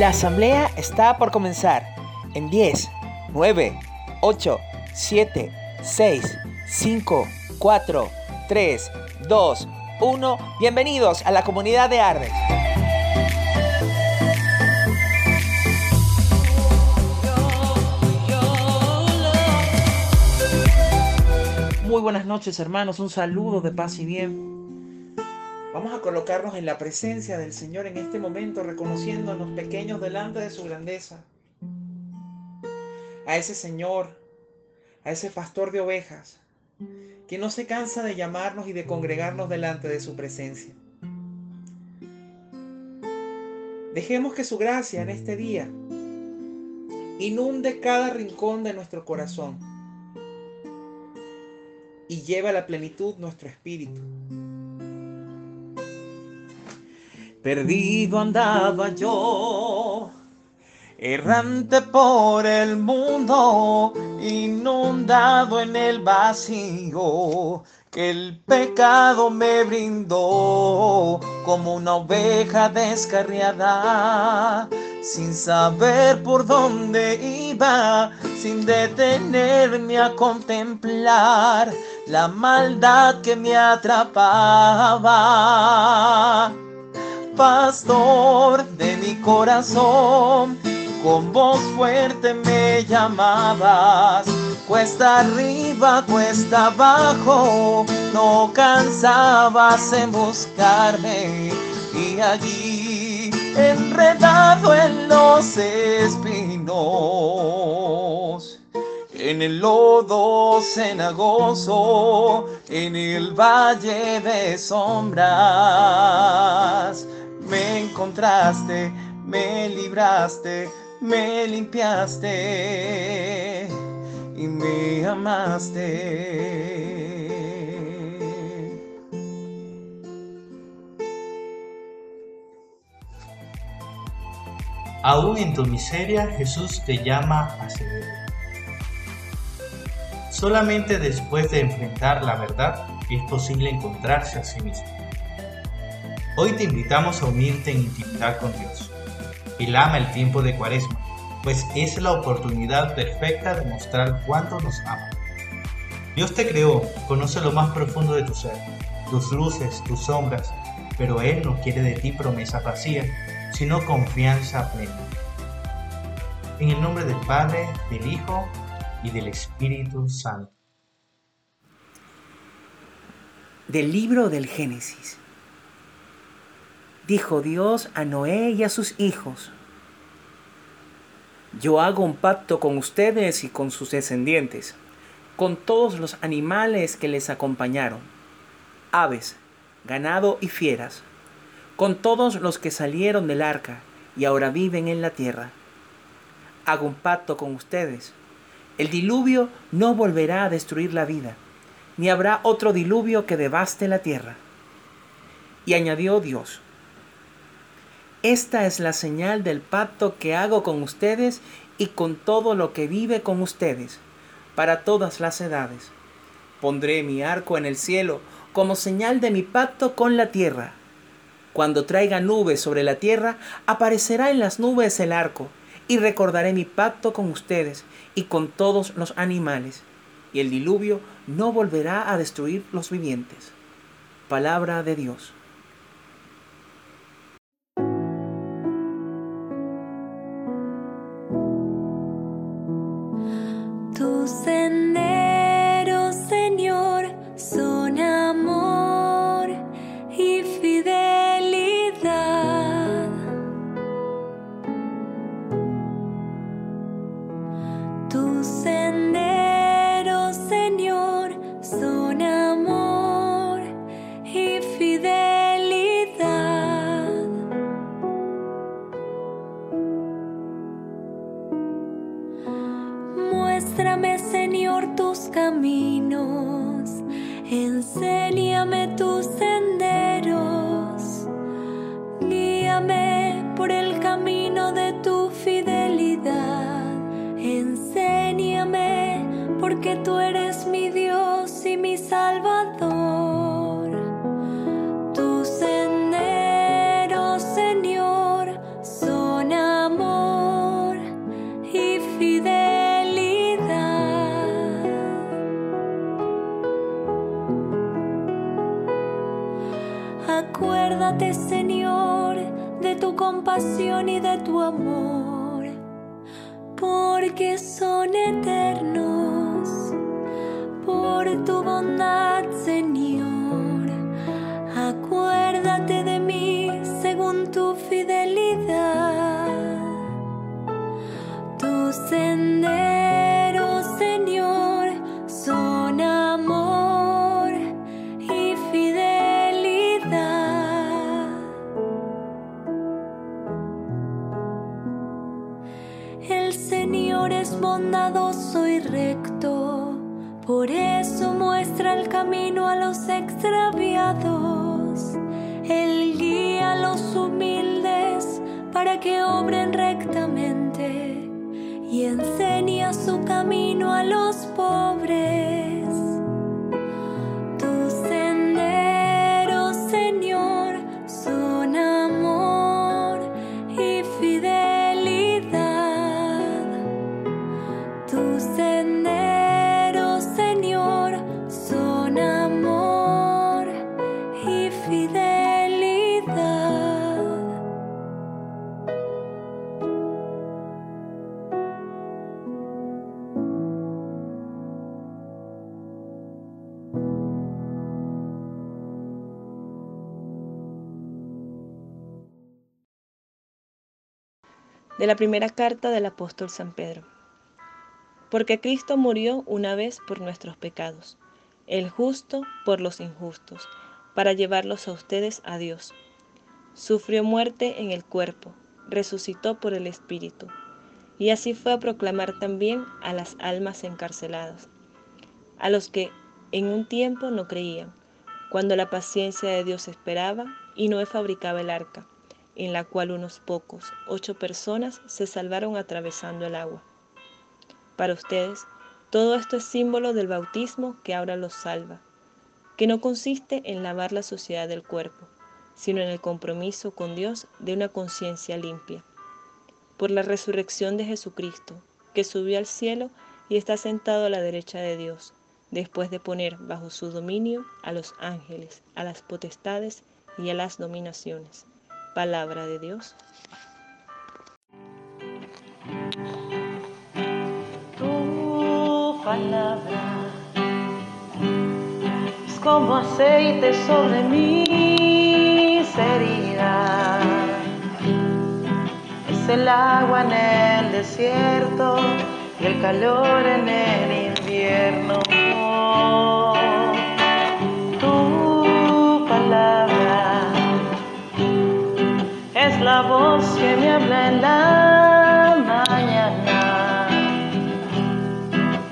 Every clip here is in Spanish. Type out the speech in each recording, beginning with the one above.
La asamblea está por comenzar. En 10, 9, 8, 7, 6, 5, 4, 3, 2, 1. Bienvenidos a la comunidad de Ardes. Muy buenas noches hermanos, un saludo de paz y bien. Vamos a colocarnos en la presencia del Señor en este momento, reconociéndonos pequeños delante de su grandeza. A ese Señor, a ese pastor de ovejas, que no se cansa de llamarnos y de congregarnos delante de su presencia. Dejemos que su gracia en este día inunde cada rincón de nuestro corazón y lleve a la plenitud nuestro espíritu. Perdido andaba yo, errante por el mundo, inundado en el vacío que el pecado me brindó como una oveja descarriada, sin saber por dónde iba, sin detenerme a contemplar la maldad que me atrapaba pastor de mi corazón, con voz fuerte me llamabas, cuesta arriba, cuesta abajo, no cansabas en buscarme y allí enredado en los espinos. En el lodo cenagoso, en el valle de sombras, me encontraste, me libraste, me limpiaste y me amaste. Aún en tu miseria Jesús te llama a seguir. Solamente después de enfrentar la verdad es posible encontrarse a sí mismo. Hoy te invitamos a unirte en intimidad con Dios. Él ama el tiempo de cuaresma, pues es la oportunidad perfecta de mostrar cuánto nos ama. Dios te creó, conoce lo más profundo de tu ser, tus luces, tus sombras, pero Él no quiere de ti promesa vacía, sino confianza plena. En el nombre del Padre, del Hijo y del Espíritu Santo. Del libro del Génesis. Dijo Dios a Noé y a sus hijos, yo hago un pacto con ustedes y con sus descendientes, con todos los animales que les acompañaron, aves, ganado y fieras, con todos los que salieron del arca y ahora viven en la tierra. Hago un pacto con ustedes. El diluvio no volverá a destruir la vida, ni habrá otro diluvio que devaste la tierra. Y añadió Dios, esta es la señal del pacto que hago con ustedes y con todo lo que vive con ustedes, para todas las edades. Pondré mi arco en el cielo como señal de mi pacto con la tierra. Cuando traiga nubes sobre la tierra, aparecerá en las nubes el arco, y recordaré mi pacto con ustedes y con todos los animales, y el diluvio no volverá a destruir los vivientes. Palabra de Dios. Muéstrame, Señor, tus caminos, enséñame tus senderos, guíame por el camino de tu fidelidad, enséñame porque tú eres mi compasión y de tu amor, porque son eternos. Por tu bondad, camino a los extraviados. Él guía a los humildes para que obren rectamente y enseña su camino a los pobres. De la primera carta del apóstol San Pedro. Porque Cristo murió una vez por nuestros pecados, el justo por los injustos, para llevarlos a ustedes a Dios. Sufrió muerte en el cuerpo, resucitó por el Espíritu, y así fue a proclamar también a las almas encarceladas, a los que en un tiempo no creían, cuando la paciencia de Dios esperaba y Noé fabricaba el arca en la cual unos pocos, ocho personas, se salvaron atravesando el agua. Para ustedes, todo esto es símbolo del bautismo que ahora los salva, que no consiste en lavar la suciedad del cuerpo, sino en el compromiso con Dios de una conciencia limpia. Por la resurrección de Jesucristo, que subió al cielo y está sentado a la derecha de Dios, después de poner bajo su dominio a los ángeles, a las potestades y a las dominaciones. Palabra de Dios. Tu palabra es como aceite sobre mis heridas. Es el agua en el desierto y el calor en el invierno. La voz que me habla en la mañana.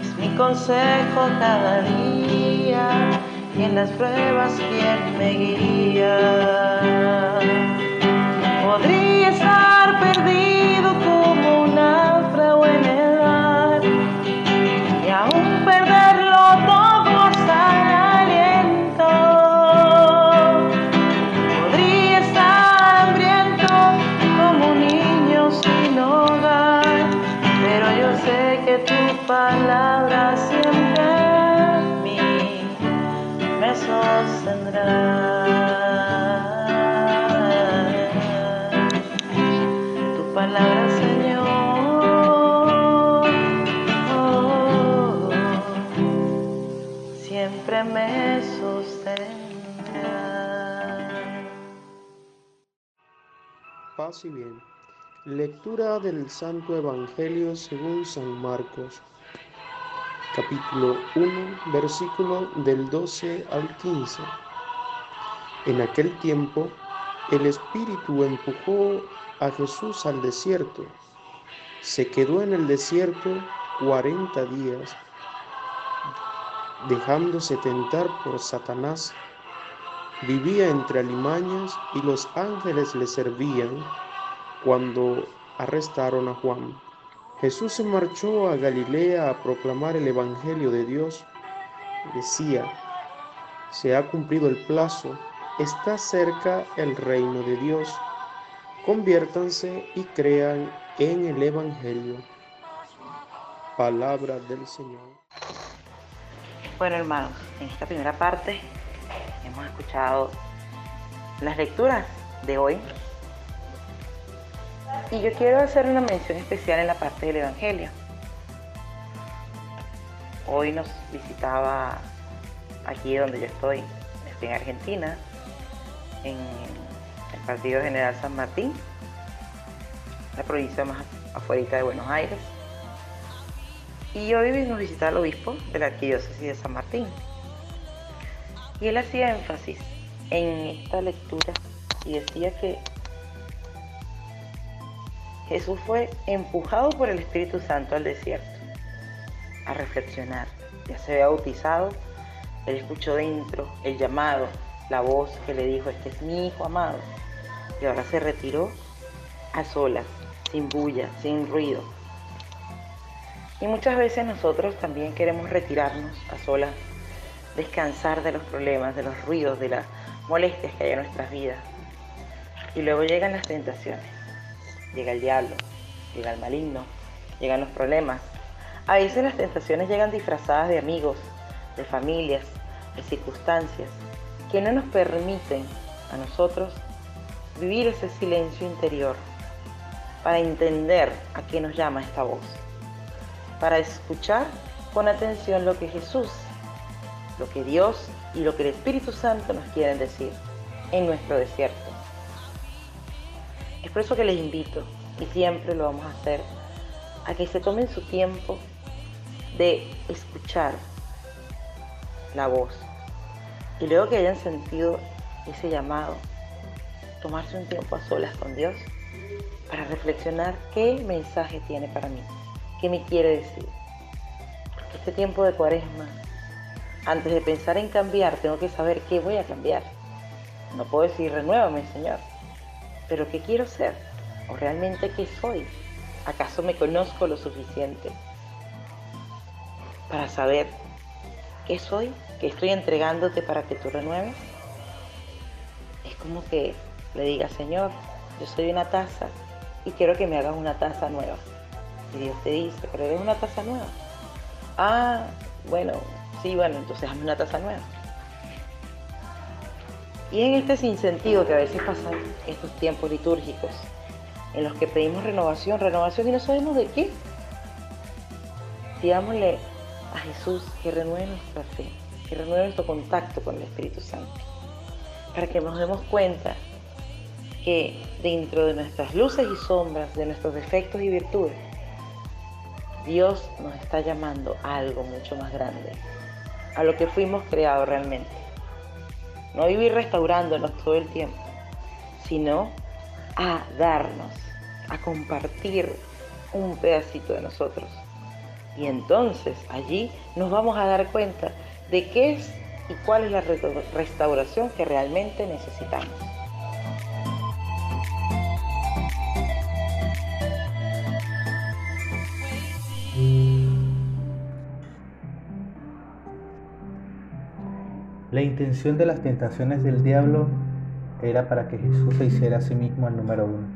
Es mi consejo cada día y en las pruebas quien me guía. Paz y bien. Lectura del Santo Evangelio según San Marcos, capítulo 1, versículo del 12 al 15. En aquel tiempo, el Espíritu empujó a Jesús al desierto. Se quedó en el desierto cuarenta días, dejándose tentar por Satanás. Vivía entre alimañas y los ángeles le servían cuando arrestaron a Juan. Jesús se marchó a Galilea a proclamar el Evangelio de Dios. Decía, se ha cumplido el plazo, está cerca el reino de Dios. Conviértanse y crean en el Evangelio. Palabra del Señor. Bueno, hermanos, en esta primera parte hemos escuchado las lecturas de hoy. Y yo quiero hacer una mención especial en la parte del Evangelio. Hoy nos visitaba aquí donde yo estoy, estoy en Argentina, en el Partido General San Martín, la provincia más afuera de Buenos Aires. Y hoy nos visita el obispo de la arquidiócesis de San Martín. Y él hacía énfasis en esta lectura y decía que Jesús fue empujado por el Espíritu Santo al desierto a reflexionar. Ya se había bautizado, él escuchó dentro el llamado, la voz que le dijo, este es mi hijo amado. Y ahora se retiró a solas, sin bulla, sin ruido. Y muchas veces nosotros también queremos retirarnos a solas, descansar de los problemas, de los ruidos, de las molestias que hay en nuestras vidas. Y luego llegan las tentaciones, llega el diablo, llega el maligno, llegan los problemas. A veces las tentaciones llegan disfrazadas de amigos, de familias, de circunstancias, que no nos permiten a nosotros vivir ese silencio interior para entender a qué nos llama esta voz, para escuchar con atención lo que Jesús, lo que Dios y lo que el Espíritu Santo nos quieren decir en nuestro desierto. Es por eso que les invito, y siempre lo vamos a hacer, a que se tomen su tiempo de escuchar la voz y luego que hayan sentido ese llamado, tomarse un tiempo a solas con Dios para reflexionar qué mensaje tiene para mí, qué me quiere decir. Porque este tiempo de cuaresma, antes de pensar en cambiar, tengo que saber qué voy a cambiar. No puedo decir, renuévame, Señor, pero ¿qué quiero ser? ¿O realmente qué soy? ¿Acaso me conozco lo suficiente para saber qué soy, qué estoy entregándote para que tú renueves? Es como que le diga, Señor, yo soy una taza y quiero que me hagas una taza nueva. Y Dios te dice, pero eres una taza nueva. Ah, bueno, sí, bueno, entonces hazme una taza nueva. Y en este sinsentido que a veces pasan estos tiempos litúrgicos, en los que pedimos renovación, renovación y no sabemos de qué, digámosle a Jesús que renueve nuestra fe, que renueve nuestro contacto con el Espíritu Santo, para que nos demos cuenta que dentro de nuestras luces y sombras, de nuestros defectos y virtudes, Dios nos está llamando a algo mucho más grande, a lo que fuimos creados realmente. No vivir restaurándonos todo el tiempo, sino a darnos, a compartir un pedacito de nosotros. Y entonces allí nos vamos a dar cuenta de qué es y cuál es la restauración que realmente necesitamos. La intención de las tentaciones del diablo era para que Jesús se hiciera a sí mismo el número uno,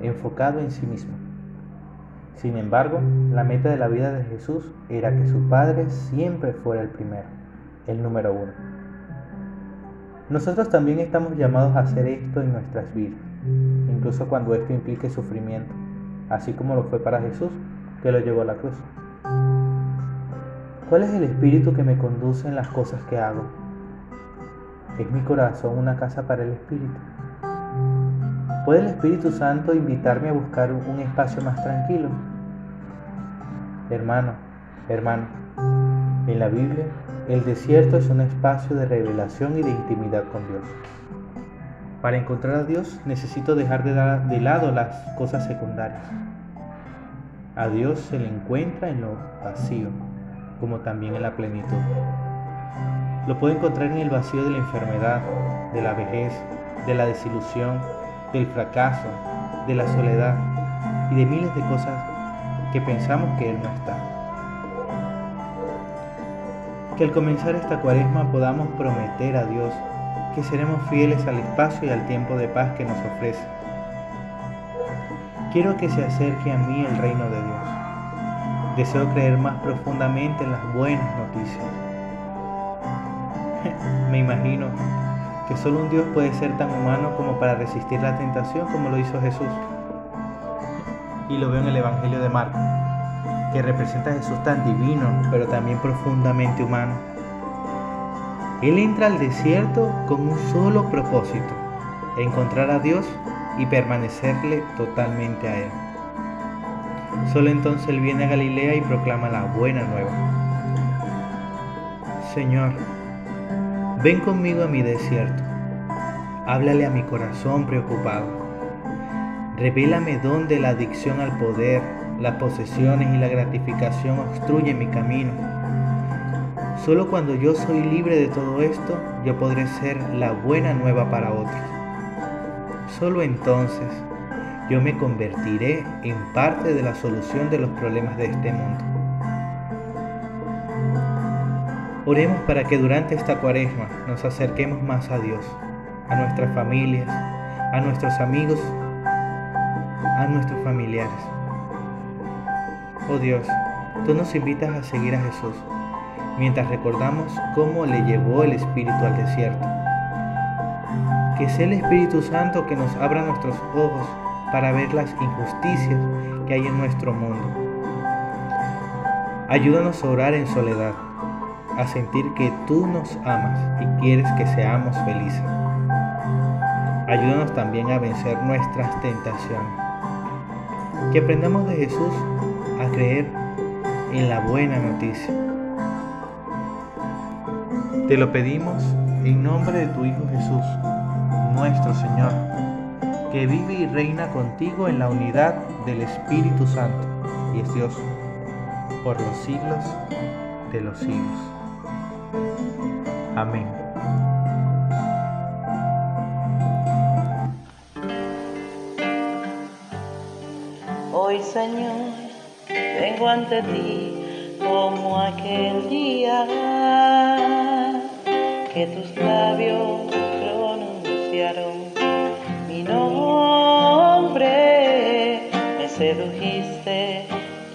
enfocado en sí mismo. Sin embargo, la meta de la vida de Jesús era que su Padre siempre fuera el primero, el número uno. Nosotros también estamos llamados a hacer esto en nuestras vidas, incluso cuando esto implique sufrimiento, así como lo fue para Jesús, que lo llevó a la cruz. ¿Cuál es el espíritu que me conduce en las cosas que hago? ¿Es mi corazón una casa para el espíritu? ¿Puede el Espíritu Santo invitarme a buscar un espacio más tranquilo? Hermano, hermano, en la Biblia el desierto es un espacio de revelación y de intimidad con Dios. Para encontrar a Dios necesito dejar de, lado las cosas secundarias. A Dios se le encuentra en lo vacío como también en la plenitud. Lo puedo encontrar en el vacío de la enfermedad, de la vejez, de la desilusión, del fracaso, de la soledad y de miles de cosas que pensamos que Él no está. Que al comenzar esta cuaresma podamos prometer a Dios que seremos fieles al espacio y al tiempo de paz que nos ofrece. Quiero que se acerque a mí el reino de Dios Deseo creer más profundamente en las buenas noticias. Me imagino que solo un Dios puede ser tan humano como para resistir la tentación como lo hizo Jesús. Y lo veo en el Evangelio de Marcos, que representa a Jesús tan divino, pero también profundamente humano. Él entra al desierto con un solo propósito, encontrar a Dios y permanecerle totalmente a Él. Solo entonces Él viene a Galilea y proclama la buena nueva. Señor, ven conmigo a mi desierto. Háblale a mi corazón preocupado. Revélame dónde la adicción al poder, las posesiones y la gratificación obstruyen mi camino. Solo cuando yo soy libre de todo esto, yo podré ser la buena nueva para otros. Solo entonces yo me convertiré en parte de la solución de los problemas de este mundo. Oremos para que durante esta cuaresma nos acerquemos más a Dios, a nuestras familias, a nuestros amigos, a nuestros familiares. Oh Dios, tú nos invitas a seguir a Jesús mientras recordamos cómo le llevó el Espíritu al desierto. Que sea el Espíritu Santo que nos abra nuestros ojos para ver las injusticias que hay en nuestro mundo. Ayúdanos a orar en soledad, a sentir que tú nos amas y quieres que seamos felices. Ayúdanos también a vencer nuestras tentaciones. Que aprendamos de Jesús a creer en la buena noticia. Te lo pedimos en nombre de tu Hijo Jesús, nuestro Señor que vive y reina contigo en la unidad del Espíritu Santo y es Dios por los siglos de los siglos. Amén. Hoy Señor, vengo ante ti como aquel día que tus labios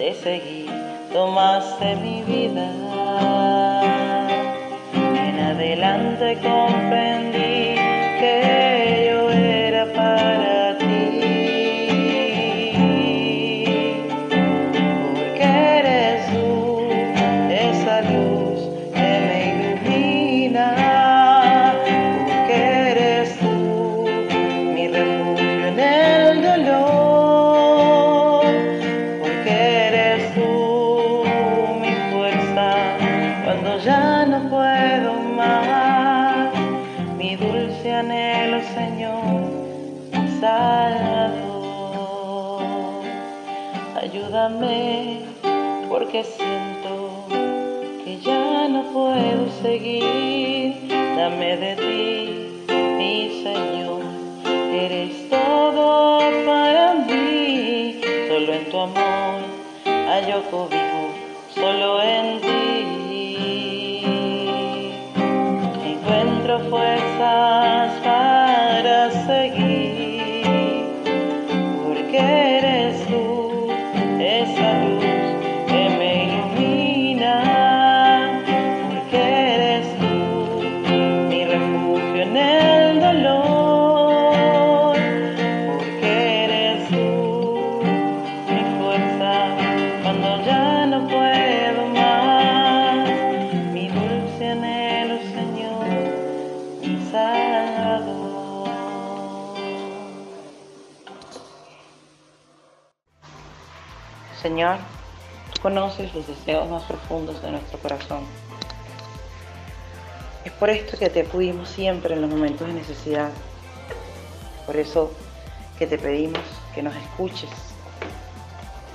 te seguí, tomaste mi vida. En adelante comprendí seguir. Dame de conoces los deseos más profundos de nuestro corazón. Es por esto que te acudimos siempre en los momentos de necesidad. Por eso que te pedimos que nos escuches,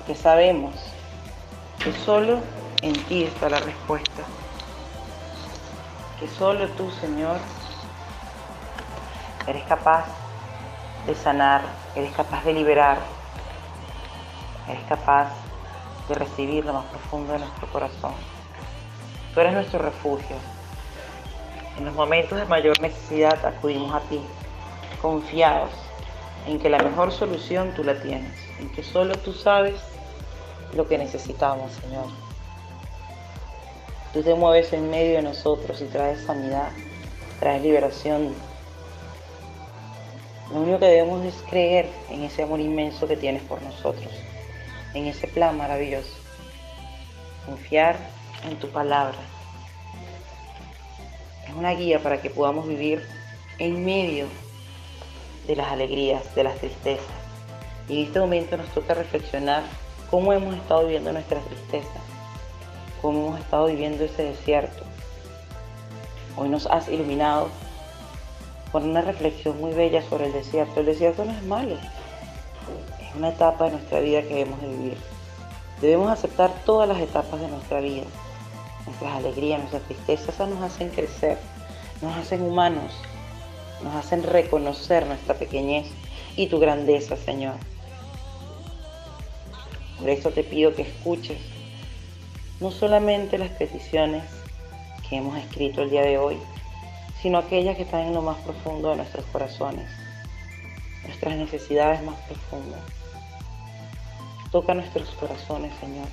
que sabemos que solo en ti está la respuesta. Que solo tú, Señor, eres capaz de sanar, eres capaz de liberar, eres capaz de recibir lo más profundo de nuestro corazón. Tú eres nuestro refugio. En los momentos de mayor necesidad acudimos a ti, confiados en que la mejor solución tú la tienes, en que solo tú sabes lo que necesitamos, Señor. Tú te mueves en medio de nosotros y traes sanidad, traes liberación, Lo único que debemos es creer en ese amor inmenso que tienes por nosotros, en ese plan maravilloso. Confiar en tu palabra. Es una guía para que podamos vivir en medio de las alegrías, de las tristezas. Y en este momento nos toca reflexionar cómo hemos estado viviendo nuestras tristezas, cómo hemos estado viviendo ese desierto. Hoy nos has iluminado con una reflexión muy bella sobre el desierto. El desierto no es malo, es una etapa de nuestra vida que debemos de vivir. Debemos aceptar todas las etapas de nuestra vida. Nuestras alegrías, nuestras tristezas, esas nos hacen crecer, nos hacen humanos, nos hacen reconocer nuestra pequeñez y tu grandeza, Señor. Por eso te pido que escuches no solamente las peticiones que hemos escrito el día de hoy, sino aquellas que están en lo más profundo de nuestros corazones, nuestras necesidades más profundas. Toca nuestros corazones, Señor,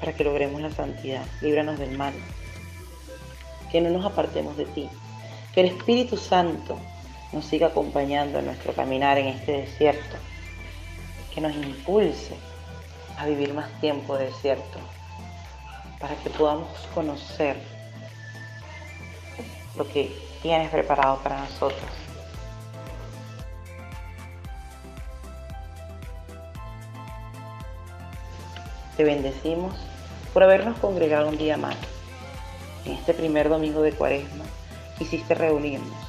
para que logremos la santidad. Líbranos del mal. Que no nos apartemos de ti. Que el Espíritu Santo nos siga acompañando en nuestro caminar en este desierto. Que nos impulse a vivir más tiempo de desierto. Para que podamos conocer lo que tienes preparado para nosotros. Te bendecimos por habernos congregado un día más. En este primer domingo de Cuaresma quisiste reunirnos,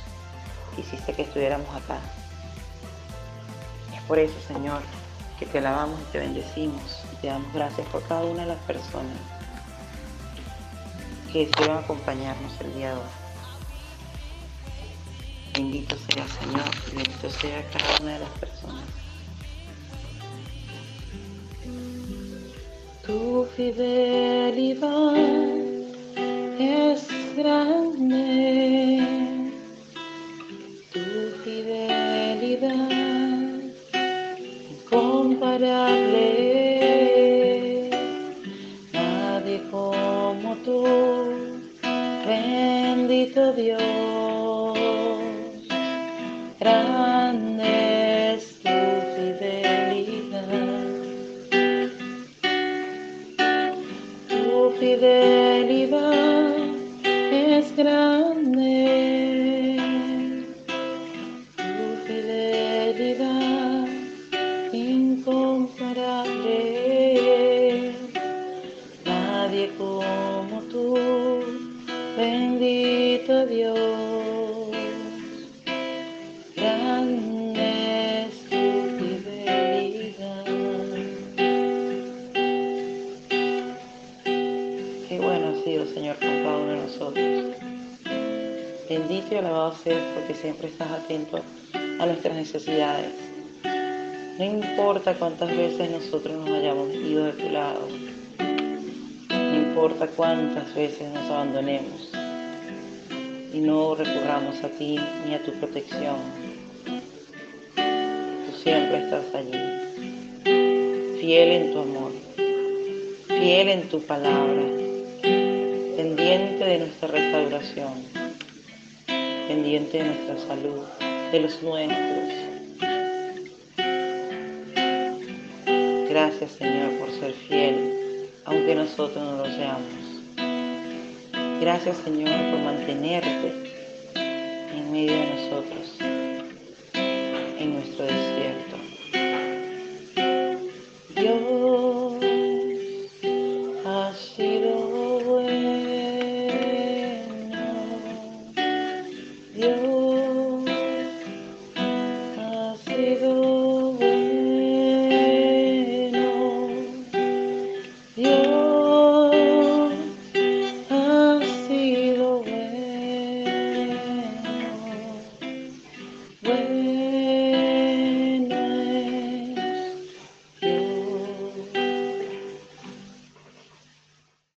quisiste que estuviéramos acá. Es por eso, Señor, que te alabamos y te bendecimos y te damos gracias por cada una de las personas que desean acompañarnos el día de hoy. Bendito sea Señor bendito sea cada una de las personas. Tu fidelidad es grande. Tu fidelidad incomparable. Nadie como tú. Bendito Dios. grande Bendito y alabado seas porque siempre estás atento a nuestras necesidades. No importa cuántas veces nosotros nos hayamos ido de tu lado. No importa cuántas veces nos abandonemos y no recurramos a ti ni a tu protección. Tú siempre estás allí, fiel en tu amor, fiel en tu palabra, pendiente de nuestra restauración pendiente de nuestra salud, de los nuestros. Gracias Señor por ser fiel, aunque nosotros no lo seamos. Gracias Señor por mantenerte en medio de nosotros,